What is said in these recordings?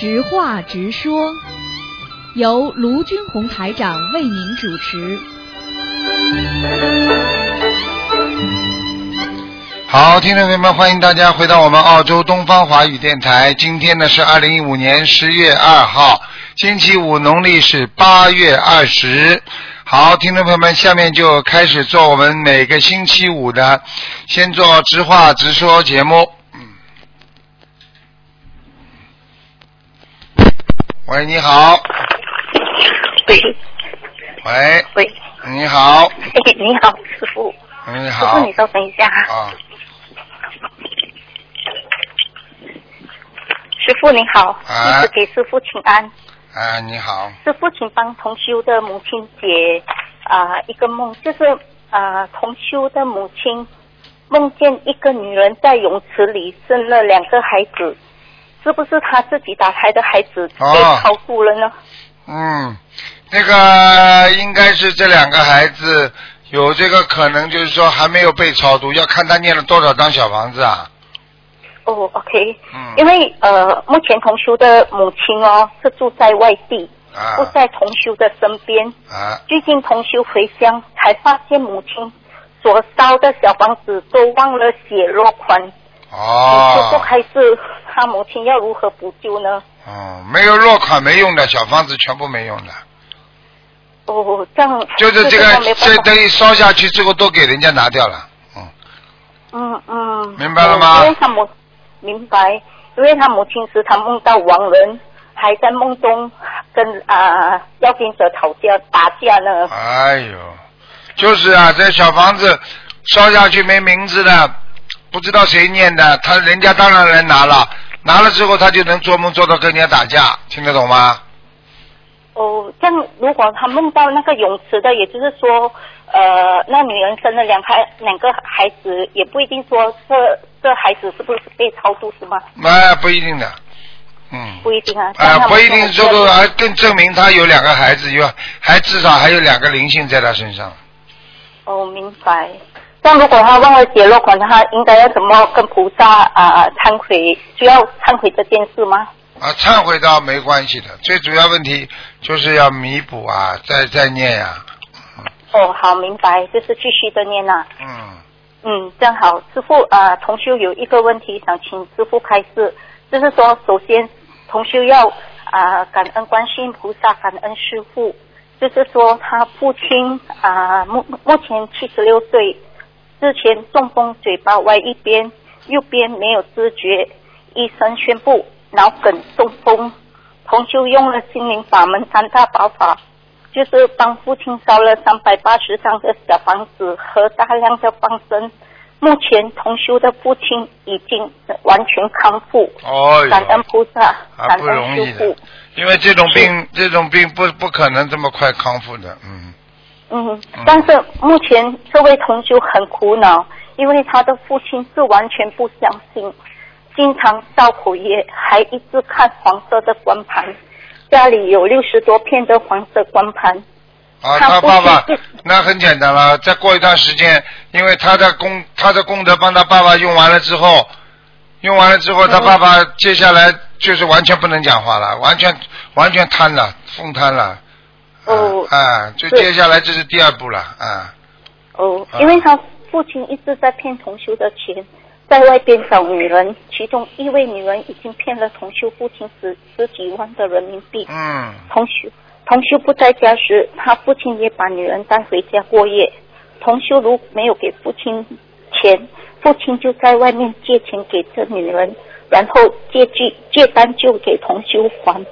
直话直说，由卢军红台长为您主持。好，听众朋友们，欢迎大家回到我们澳洲东方华语电台。今天呢是二零一五年十月二号，星期五，农历是八月二十。好，听众朋友们，下面就开始做我们每个星期五的，先做直话直说节目。喂，你好。喂喂，喂，你好。哎，你好，师傅。师你好师傅，。你稍等一下哈。啊，师傅你好，哎弟子给师傅请安。啊，你好。师傅，请帮同修的母亲解啊、一个梦，就是啊、同修的母亲梦见一个女人在泳池里生了两个孩子，是不是他自己打胎的孩子被哦超度了呢？嗯，那个应该是这两个孩子有这个可能，就是说还没有被超度，要看他念了多少张小房子啊。哦，OK，嗯因为呃，目前同修的母亲哦是住在外地，啊不在同修的身边。啊最近同修回乡，才发现母亲所烧的小房子都忘了写落款。你说还是他母亲要如何补救呢？哦，没有落款没用的小房子全部没用的，哦，这样就是这个这等于烧下去之后都给人家拿掉了。嗯，嗯嗯，明白了吗哦因为他母明白，因为他母亲时常梦到亡人，还在梦中跟啊要跟者吵架打架呢。哎呦，就是啊，这小房子烧下去没名字的，不知道谁念的，他人家当然来拿了，拿了之后他就能做梦做到跟人家打架，听得懂吗？哦，这样如果他梦到那个泳池的，也就是说，呃，那女人生了两孩两个孩子，也不一定说这这孩子是不是被超度是吗？哎，不一定的，嗯，不一定啊。哎、像他们不一定说的说，还更证明他有两个孩子，有还至少还有两个灵性在他身上。哦，明白。这样如果他忘了解落款，他应该要怎么跟菩萨啊、忏悔？需要忏悔这件事吗？啊，忏悔倒没关系的，最主要问题就是要弥补啊，再再念呀、哦，好，明白，就是继续的念呐、嗯，嗯，正好，师傅啊、同修有一个问题想请师傅开示，就是说，首先同修要啊、感恩观世音菩萨，感恩师傅，就是说他父亲啊、目目前七十六岁，之前中风，嘴巴歪一边，右边没有知觉，医生宣布脑梗中风，同修用了心灵法门三大宝法，就是帮父亲烧了三百八十张的小房子和大量的放生。目前同修的父亲已经完全康复，哦感恩，菩萨，感恩师容易的傅。，因为这种病这种病不不可能这么快康复的，嗯，嗯，但是目前这位同学很苦恼，因为他的父亲是完全不相信，经常造口业，还一直看黄色的光盘，家里有六十多片的黄色光盘。啊，他爸爸那很简单了，再过一段时间，因为他的功他的功德帮他爸爸用完了之后，用完了之后，他嗯爸爸接下来就是完全不能讲话了，完全完全瘫了，疯瘫了。哦啊，啊就接下来这是第二步了，啊，哦啊，因为他父亲一直在骗同修的钱，在外边找女人，其中一位女人已经骗了同修父亲十十几万的人民币。嗯，同修同修不在家时，他父亲也把女人带回家过夜。同修如没有给父亲钱，父亲就在外面借钱给这女人，然后借据借单就给同修还。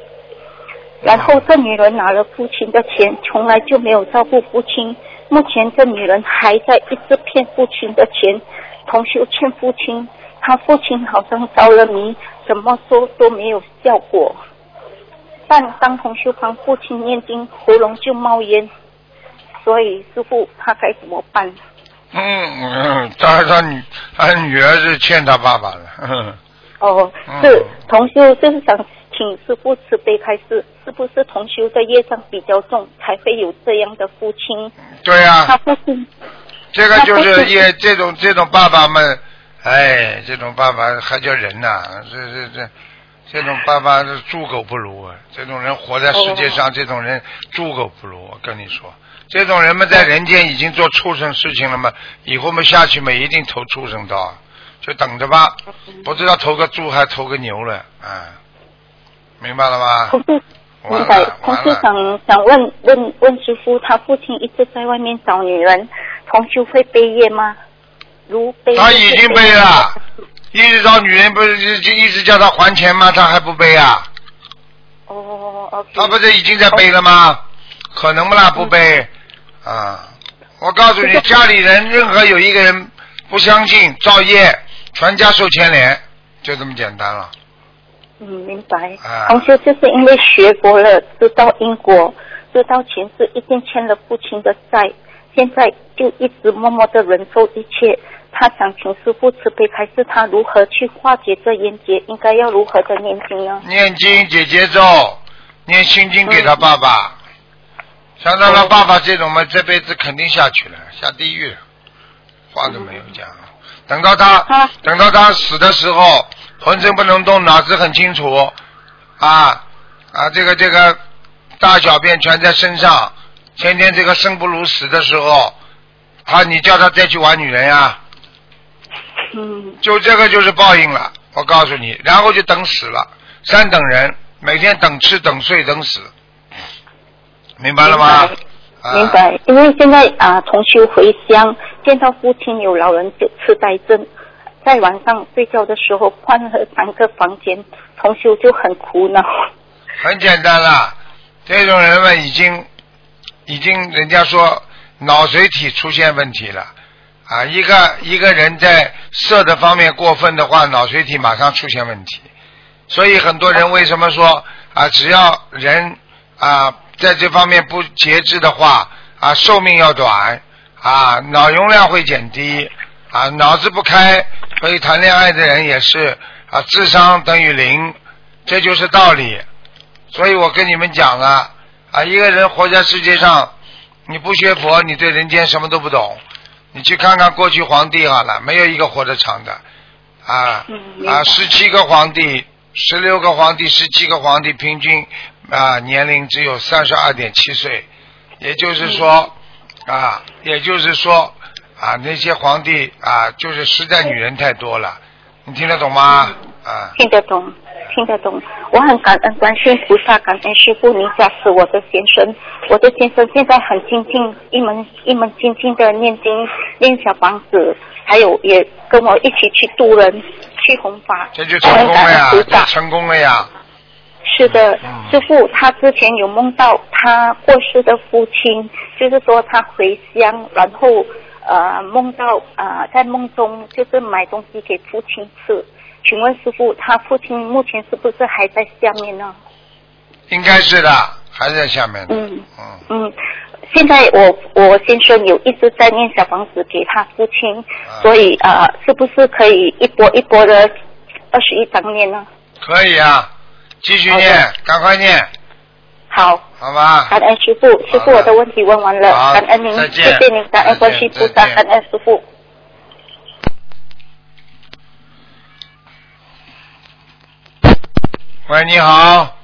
然后这女人拿了父亲的钱，从来就没有照顾父亲。目前这女人还在一直骗父亲的钱，同修欠父亲，他父亲好像着了迷，怎么说都没有效果。但当同修帮父亲念经，喉咙就冒烟，所以师傅他该怎么办？嗯嗯，当然他女他女儿是欠他爸爸的，嗯哦，嗯是同修就是想请师傅慈悲开示，是不是同修的业障比较重，才会有这样的父亲？对呀、他父亲这个就是是也这种这种爸爸们，哎，这种爸爸还叫人呐、这这这这种爸爸是猪狗不如啊！这种人活在世界哦上，这种人猪狗不如。我跟你说，这种人们在人间已经做畜生事情了嘛，以后们下去嘛一定投畜生道，就等着吧，不知道投个猪还投个牛了，啊，明白了吗？同事同事，想想问问问师傅，他父亲一直在外面找女人，同修会背业吗？如背业他已经背了，一直找女人不是就就一直叫他还钱吗？他还不背啊？哦，OK。他不是已经在背了吗？可能不啦？不背啊！我告诉你，家里人任何有一个人不相信，造业，全家受牵连，就这么简单了。嗯，明白啊。同修就是因为学佛了，知道因果，知道前世一定欠了父亲的债，现在就一直默默的忍受一切。他想请师傅慈悲还是他如何去化解这冤结，应该要如何的念经呢？念经解节奏，念心经给他爸爸。像到他哦爸爸这种嘛，这辈子肯定下去了，下地狱了，话都没有讲。等到他啊等到他死的时候，浑身不能动，脑子很清楚，啊啊，这个这个大小便全在身上，天天这个生不如死的时候，他你叫他再去玩女人呀、嗯，就这个就是报应了，我告诉你，然后就等死了，三等人，每天等吃等睡等死，明白了吗？明白。因为现在啊，同修回乡，见到父亲有老人就痴呆症，在晚上睡觉的时候换了三个房间，同修就很苦恼。很简单了，这种人们已经已经人家说脑髓体出现问题了啊，一个一个人在色的方面过分的话，脑髓体马上出现问题。所以很多人为什么说啊，只要人啊在这方面不节制的话啊，寿命要短啊，脑容量会减低啊，脑子不开，可以谈恋爱的人也是啊，智商等于零，这就是道理。所以我跟你们讲了啊，一个人活在世界上，你不学佛，你对人间什么都不懂。你去看看过去皇帝好了，没有一个活得长的啊啊，十七个皇帝，十六个皇帝，十七个皇帝，平均啊年龄只有三十二点七岁，也就是说啊，也就是说啊那些皇帝啊，就是实在女人太多了，你听得懂吗？啊。听得懂，听得懂。我很感恩观世菩萨，感恩师傅，您加持我的先生。我的先生现在很精进，一门一门精进的念经、念小房子，还有也跟我一起去渡人、去弘法。这就成功了呀。成功了呀。是的嗯，师傅，他之前有梦到他过世的父亲，就是说他回乡，然后呃梦到呃在梦中就是买东西给父亲吃。请问师傅，他父亲目前是不是还在下面呢？应该是的，还在下面呢。嗯嗯，嗯，现在我我先生有一直在念小房子给他父亲，啊所以呃是不是可以一波一波的二十一张念呢？可以啊，继续念，赶快念，好，好吧？感恩师傅，师傅我的问题问完了，好感恩您，再见。谢谢您，感恩观世音菩萨，再见。感恩师傅。喂，你好，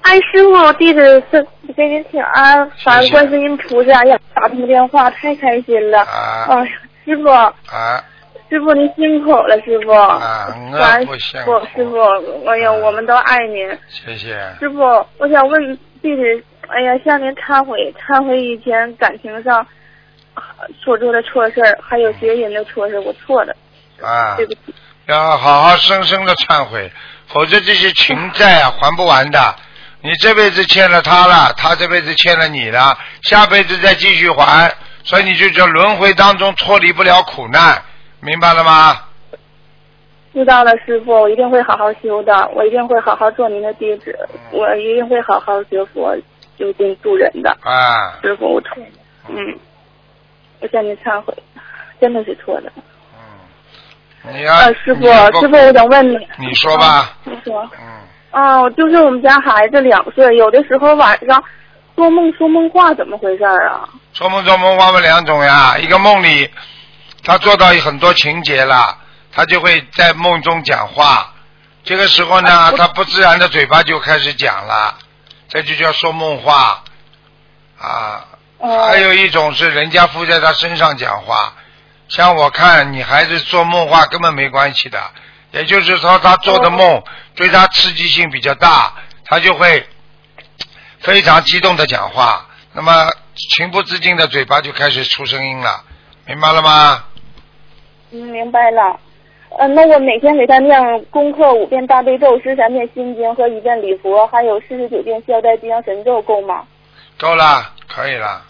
哎，师傅，弟子是给您请安，感恩谢谢。观世音菩萨，呀，打通电话太开心了。啊。哎，师傅，啊师傅您辛苦了，师傅。啊，我不辛师傅，师傅，哎呀，啊我们都爱您。谢谢。师傅，我想问弟弟，哎呀，向您忏悔，忏悔以前感情上呃所做的错事儿，还有别人的错事儿，我错了，啊对，不起。要好好深深的忏悔，否则这些情债啊还不完的。你这辈子欠了他了，他这辈子欠了你了，下辈子再继续还，所以你就叫轮回当中脱离不了苦难，明白了吗？知道了，师傅，我一定会好好修的，我一定会好好做您的弟子，我一定会好好学佛，修心助人的。啊，师傅，我错了，嗯，我向您忏悔，真的是错的。嗯，你要、呃，师傅，师傅，我想问你。你说吧，你说。嗯，哦，就是我们家孩子两岁，有的时候晚上做梦说梦话，怎么回事啊？做梦做梦话分两种呀，一个梦里他做到很多情节了，他就会在梦中讲话，这个时候呢，他不自然的嘴巴就开始讲了，这就叫说梦话。啊。哦。还有一种是人家附在他身上讲话，像我看你孩子做梦话根本没关系的，也就是说他做的梦对他刺激性比较大，他就会非常激动的讲话，那么情不自禁的嘴巴就开始出声音了，明白了吗？嗯，明白了。呃，那我每天给他念功课五遍大悲咒、十三遍心经和一遍礼佛，还有四十九遍消灾吉祥神咒，够吗？够了，可以了。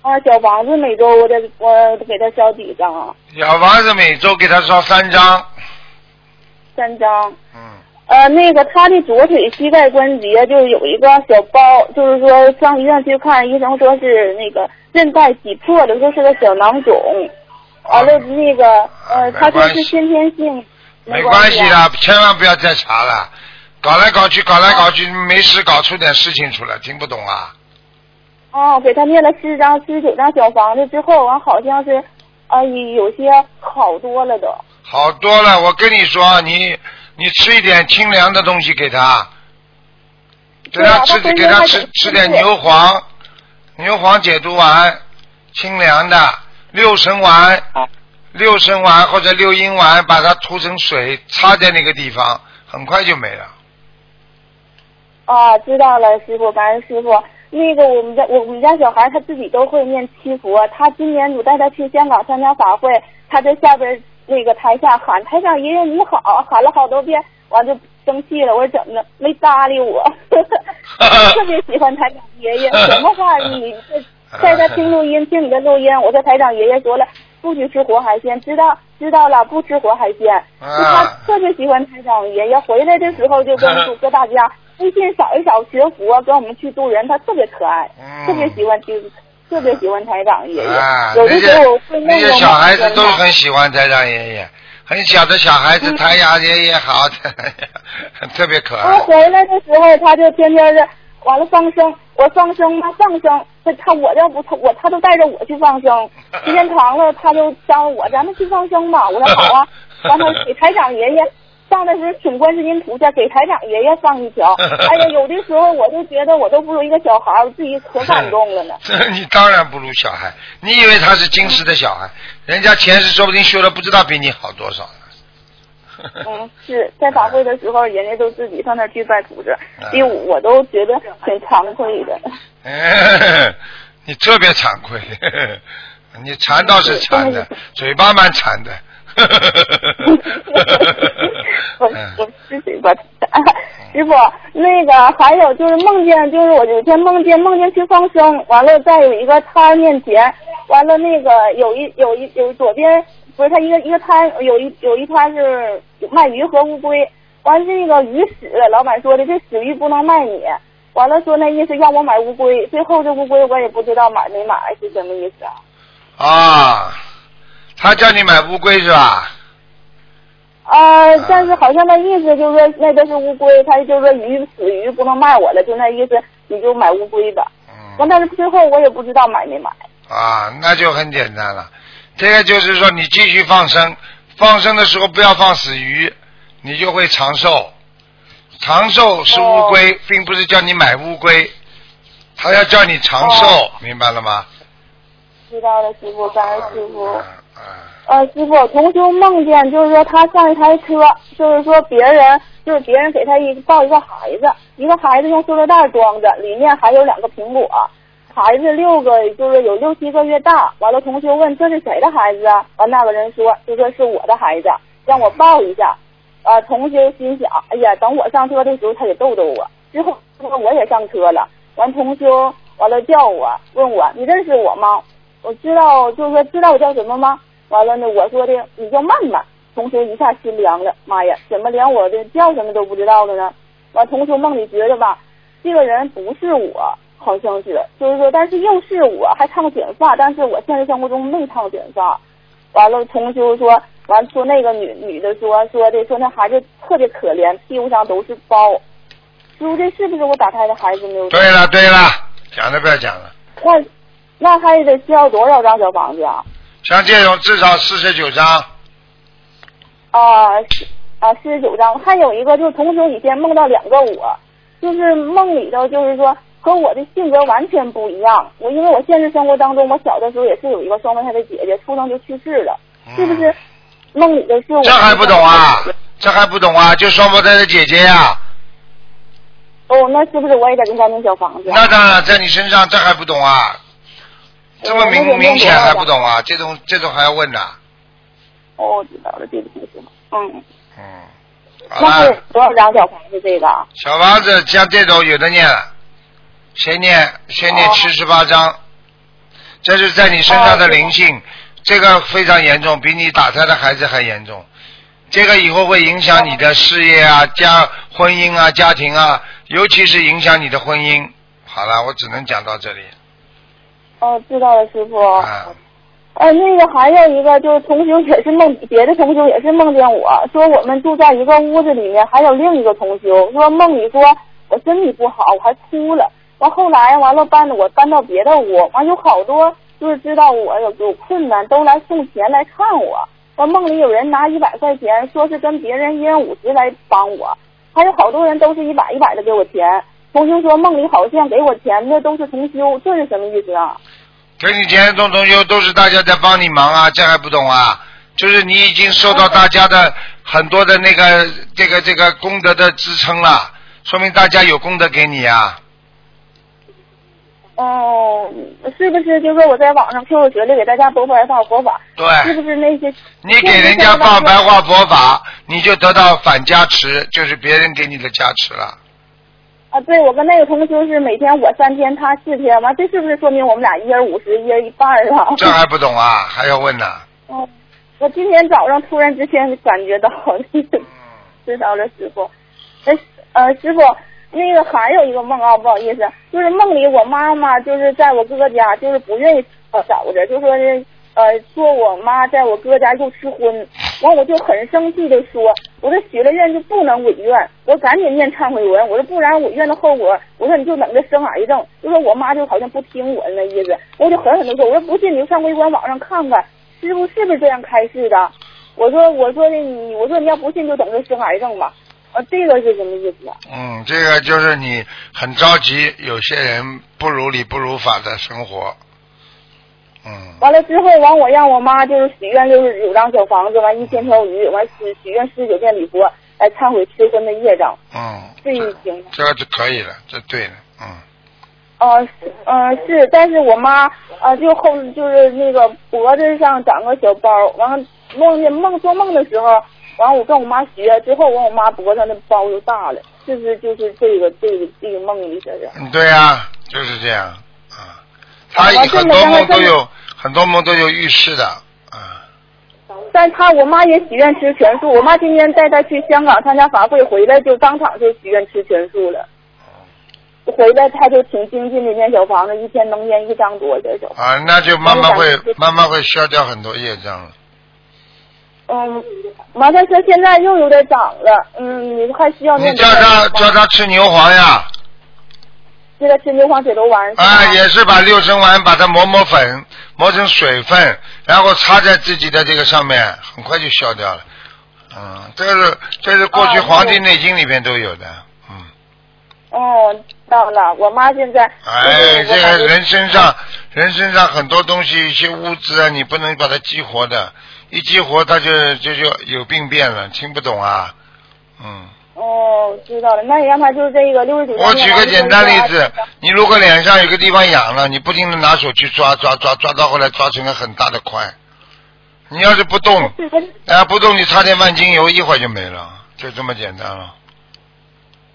啊，小房子每周我得我给他烧几张啊？小房子每周给他烧三张，三张。嗯，呃，那个他的左腿膝盖关节就是有一个小包，就是说上医院去看，医生说是那个韧带挤破了，说是个小囊肿。完了那个呃，他说是先天性，没关关系啊的，千万不要再查了，搞来搞去，搞来搞去，没事搞出点事情出来，听不懂啊？哦，给他念了四张、四十九张小房子之后，完好像是，啊、有些好多了都。好多了，我跟你说，你你吃一点清凉的东西给他，给他吃他给他吃吃点牛黄，牛黄解毒丸，清凉的六神丸，六神丸或者六阴丸，把它涂成水擦在那个地方，很快就没了。啊，知道了，师傅，感恩师傅。那个我们家我们家小孩他自己都会念七佛，他今年我带他去香港参加法会，他在下边那个台下喊台长爷爷你好，喊了好多遍，完就生气了，我说怎么的没搭理我，特别喜欢台长爷爷，什么话你这带他听录音，听你的录音，我说台长爷爷说了不许吃活海鲜，知道知道了，不吃活海鲜，就他啊特别喜欢台长爷爷，回来的时候就跟跟大家微信扫一扫学佛，跟我们去渡人，他特别可爱，嗯特别喜欢听，特别喜欢台长爷爷。啊，有的那时候会那些小孩子都很喜欢台长爷爷，很小的小孩子，嗯台长爷爷好，特别可爱。他。回来的时候，他就天天的完了放生，我放生他？放生，他他我要不他我他都带着我去放生，时间长了他就招我，咱们去放生吧。我说好啊，完了给台长爷爷上的是请观世音菩萨，给台长爷爷上一条。哎呀，有的时候我都觉得我都不如一个小孩，我自己可感动了呢。你当然不如小孩，你以为他是今世的小孩，人家前世说不定修的不知道比你好多少呢。嗯，是在法会的时候，人家都自己上那去拜菩萨，嗯第五我都觉得很惭愧的。你特别惭愧，你馋倒是馋的，嘴巴蛮馋的。我嗯我是嘴巴师傅，那个还有就是梦见，就是我有一天梦见梦见去放生，完了在有一个摊儿面前，完了那个有一有一有左边不是他一个一个摊有一有一摊是卖鱼和乌龟，完了这个鱼死了，老板说的这死鱼不能卖你，完了说那意思让我买乌龟，最后这乌龟我也不知道买没买是什么意思啊？啊，他叫你买乌龟是吧？啊，但是好像那意思就是说那个是乌龟，他就是说鱼死鱼不能卖我了，就那意思，你就买乌龟吧。完，嗯，但是最后我也不知道买没买。啊，那就很简单了。这个就是说，你继续放生，放生的时候不要放死鱼，你就会长寿。长寿是乌龟，并不是叫你买乌龟，他要叫你长寿，哦明白了吗？知道了，师傅，感恩师傅。呃，师傅，同修梦见就是说他上一台车，就是说别人就是别人给他一抱一个孩子，一个孩子用塑料袋装着，里面还有两个苹果，孩子六个就是有六七个月大。完了，同修问这是谁的孩子啊？完那个人说就说是我的孩子，让我抱一下。啊，同修心想，哎呀，等我上车的时候他也逗逗我。之后说我也上车了，完同修完了叫我问我你认识我吗？我知道，就是说知道我叫什么吗？完了呢，我说的你叫曼曼，同学一下心凉了，妈呀，怎么连我的叫什么都不知道了呢？完，同学梦里觉得吧，这个人不是我，好像是，就是说，但是又是我，还烫卷发，但是我现实生活中没烫卷发。完了，同修说，完说那个女女的说说的说那孩子特别可怜，屁股上都是包。师傅，这是不是我打胎的孩子没有？对了对了，讲都不要讲了。那那还得需要多少张小房子啊？像这种至少四十九张，啊是啊啊，四十九张。还有一个就是同修以前梦到两个我，就是梦里头就是说和我的性格完全不一样。我因为我现实生活当中，我小的时候也是有一个双胞胎的姐姐，出生就去世了，是不是？梦里的是我。这还不懂啊？这还不懂啊？就双胞胎的姐姐呀、哦，那是不是我也得给他弄小房子？那当然在你身上，这还不懂啊？这么明明显还不懂啊？这种这种还要问呐？哦，知道了，对不起，师傅。嗯，嗯，好了那是，多少张小房子这个？小房子像这种有的念了，先念先念哦七十八章，这是在你身上的灵性，这个非常严重，比你打胎的孩子还严重。这个以后会影响你的事业啊、家、婚姻啊、家庭啊，尤其是影响你的婚姻。好了，我只能讲到这里。哦，知道了，师傅。啊，呃，那个还有一个就是同修也是梦，别的同修也是梦见我说我们住在一个屋子里面，还有另一个同修说梦里说我身体不好，我还哭了。完后来完了搬我搬到别的屋，完有好多就是知道我有有困难，都来送钱来看我。完梦里有人拿一百块钱，说是跟别人一人五十来帮我，还有好多人都是一百一百的给我钱。同修说梦里好像给我钱的都是同修，这是什么意思啊？给你钱的同同修都是大家在帮你忙啊，这还不懂啊？就是你已经受到大家的很多的那个这个这个功德的支撑了，说明大家有功德给你啊。哦，是不是就说我在网上 QQ 群里给大家播白话佛法，对是，不是那些？你给人家放白话佛法，你就得到反加持，就是别人给你的加持了。啊，对，我跟那个同修是每天我三天，他四天，完这是不是说明我们俩一人五十，一人一半儿啊？这还不懂啊？还要问呢？哦，我今天早上突然之间感觉到，知道了，师傅。哎呃，师傅，那个还有一个梦啊，不好意思，就是梦里我妈妈就是在我哥哥家，就是不愿意呃找着，就说是呃说我妈在我哥家又吃荤，完我就很生气的说，我说许了愿就不能违愿，我赶紧念忏悔文，我说不然违愿的后果，我说你就等着生癌症，就说我妈就好像不听我那意思，我就狠狠的说，我说不信你就上微观网上看看，师傅是不是这样开示的？我说我说的你，我说你要不信就等着生癌症吧。啊，这个是什么意思？嗯，这个就是你很着急，有些人不如理不如法的生活。嗯，完了之后，完我让我妈就是许愿六十九张小房子，完一千条鱼，完许许愿四十九遍礼佛，来忏悔吃荤的业障，嗯，这一行吗？这个就可以了，这对了，嗯。呃，是呃是，但是我妈呃就后就是那个脖子上长个小包，完了梦见梦做梦的时候，完了我跟我妈学之后，完我妈脖子上的包就大了，是不是就是这个这个这个梦里这是？嗯，对呀、就是这样啊。他我很多梦都有，很多梦都有预示的啊。但他我妈也许愿吃全素，我妈今天带她去香港参加法会，回来就当场就许愿吃全素了。回来他就挺精进的念小房子，一天能念一张多的小房子。啊，那就慢慢会慢慢会消掉很多业障了。嗯，完了，她现在又有点长了，嗯，你还需要你叫他叫他吃牛黄呀，现在吃牛黄水头丸啊，也是把六神丸把它磨磨粉，磨成水分，然后擦在自己的这个上面，很快就消掉了。嗯，这是这是过去《啊黄帝内经》里面都有的。嗯，哦，到了，我妈现在哎，这个人身上人身上很多东西，一些物质啊，你不能把它激活的，一激活它就就就有病变了，听不懂啊？嗯。哦，知道了，那你让他就是这个六十九。我举个简单例子，你如果脸上有个地方痒了，你不停的拿手去抓抓抓抓到后来抓成个很大的块，你要是不动，啊不动，你擦点万金油，一会儿就没了，就这么简单了，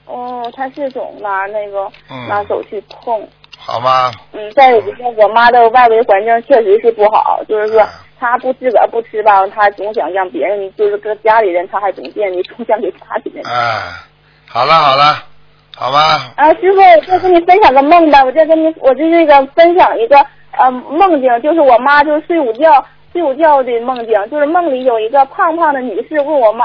哦，他是总拿那个嗯拿手去碰。好吗？嗯，再有一个，我妈的外围环境确实是不好，就是说啊她不自个儿不吃吧，他总想让别人，就是跟家里人，他还总惦记，总想给家里人。哎，好了好了，好吧，啊，师傅，我再跟你分享个梦吧，我再跟你，我就那个分享一个呃梦境，就是我妈就是睡午觉睡午觉的梦境，就是梦里有一个胖胖的女士问我妈，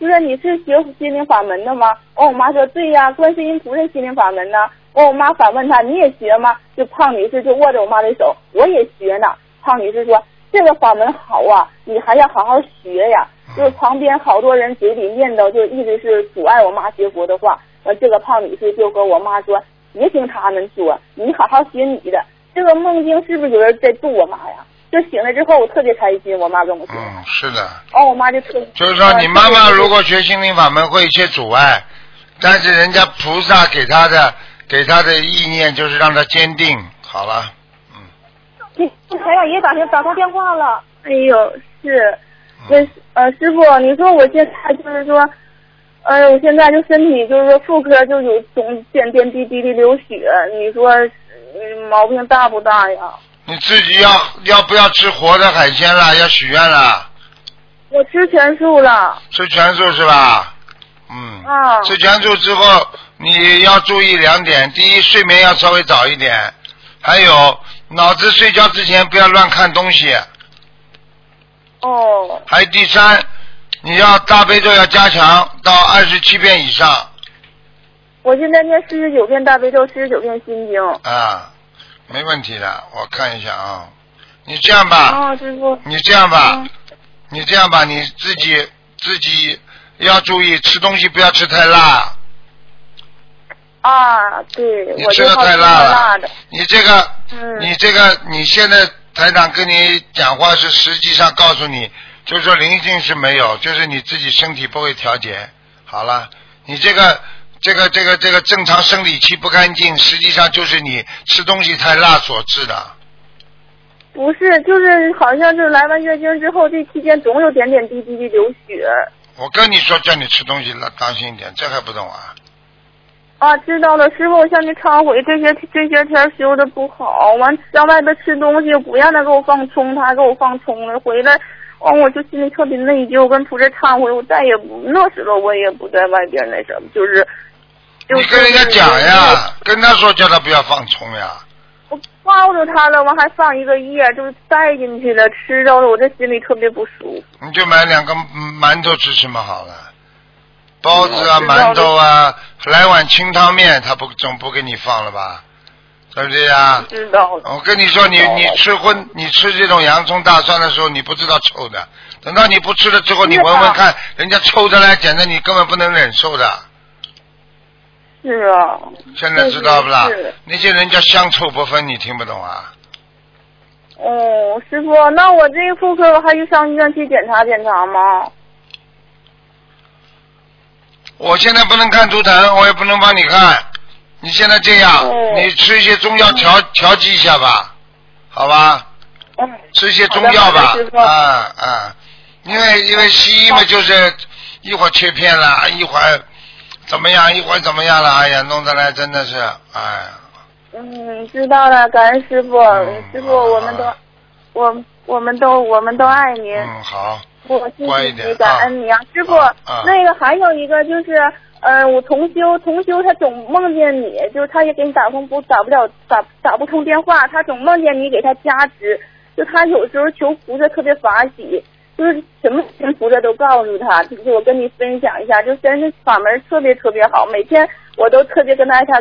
就说你是学心灵法门的吗？完我妈说对呀，观世音菩萨心灵法门呢。完我妈反问她你也学吗？就胖女士就握着我妈的手，我也学呢。胖女士说。这个法门好啊，你还要好好学呀。就是旁边好多人嘴里念叨，就一直是阻碍我妈学佛的话。呃，这个胖女士就和我妈说，别听他们说，你好好学你的。这个梦境是不是有人在度我妈呀？就醒了之后，我特别开心。我妈跟我说，嗯，是的。哦，我妈就特就是说，你妈妈如果学心灵法门会一些阻碍，但是人家菩萨给她的给她的意念就是让她坚定。好了，嗯。台长也打电打通电话了。哎呦，是。那呃，师傅，你说我现在就是说，哎呦，我现在就身体就是说妇科就有总点点滴滴的流血，你说毛病大不大呀？你自己要要不要吃活的海鲜了？要许愿了？我吃全素了。吃全素是吧？嗯。啊。吃全素之后，你要注意两点：第一，睡眠要稍微早一点；还有，脑子睡觉之前不要乱看东西。哦。还有第三，你要大悲咒要加强到二十七遍以上。我现在念四十九遍大悲咒，四十九遍心经。啊，没问题的，我看一下啊。你这样吧。啊，师傅。你这样吧，你这样吧，你自己自己要注意吃东西，不要吃太辣。啊，对。你吃的太辣了。你这个，嗯。你这个，你现在。台长跟你讲话是实际上告诉你，就是说灵性是没有，就是你自己身体不会调节。好了，你这个这个这个这个正常生理期不干净，实际上就是你吃东西太辣所致的。不是，就是好像是来完月经之后，这期间总有点点滴滴的流血。我跟你说，叫你吃东西了，当心一点，这还不懂啊？啊，知道了，师傅，我向你忏悔，这些这些天修的不好，完上外边吃东西不让他给我放葱，他还给我放葱了，回来，完我就心里特别内疚，跟菩萨忏悔，我再也不那时候我也不在外边那什么，就是。你跟人家讲呀，跟他说叫他不要放葱呀。我抱着他了，完还放一个叶，就是带进去了，吃着了，我这心里特别不舒服。你就买两个馒头吃吃嘛，好了。包子啊，馒头啊，来碗清汤面，他不总不给你放了吧？对不对呀？知道了。我跟你说，你你吃荤，你吃这种洋葱大蒜的时候，你不知道臭的。等到你不吃了之后，你闻闻看，人家臭的来，简直你根本不能忍受的。是啊。现在知道不啦？那些人叫香臭不分，你听不懂啊？哦，师傅，那我这个妇科我还去上医院去检查检查吗？我现在不能看图腾，我也不能帮你看。你现在这样，你吃一些中药调调剂一下吧，好吧？吃一些中药吧，啊啊！因为因为西医嘛，就是一会儿切片了，一会儿怎么样，一会儿怎么样了？哎呀，弄得来真的是，哎。嗯，知道了，感恩师傅，师傅，我们都，我我们都我们都爱您。嗯，好。我谢谢你，感恩你啊，师傅。那个还有一个就是，呃，我同修，同修他总梦见你，就是他也给你打通不打不了打打不通电话，他总梦见你给他加持，就他有时候求菩萨特别法喜，就是什么跟菩萨都告诉他，就是我跟你分享一下，就真是法门特别特别好，每天我都特别跟他他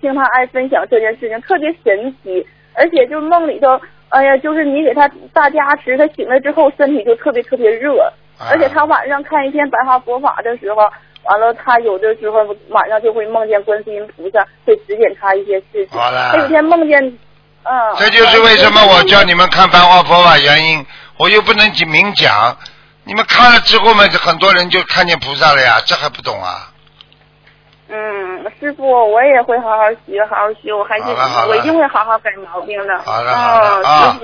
听他爱分享这件事情，特别神奇，而且就梦里头。哎呀，就是你给他大加持，他醒了之后身体就特别特别热，而且他晚上看一篇白话佛法的时候，完了他有的时候晚上就会梦见观世音菩萨会指点他一些事情。好了。他有天梦见，嗯。这就是为什么我叫你们看白话佛法原因，我又不能明讲，你们看了之后嘛，很多人就看见菩萨了呀，这还不懂啊？嗯，师傅，我也会好好学，好好学，我还是我一定会好好改毛病的。好的，好的啊！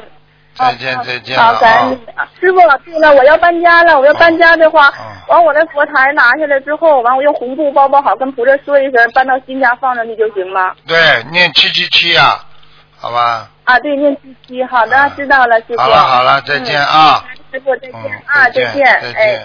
再见，再见。好，感恩师傅。对了，我要搬家了，我要搬家的话，完我那佛台拿下来之后，完我用红布包包好，跟菩萨说一声，搬到新家放上去就行吗？对，念七七七呀，好吧。啊，对，念七七，好的，知道了，师傅。好了，好了，再见啊。师傅，再见啊，再见，哎。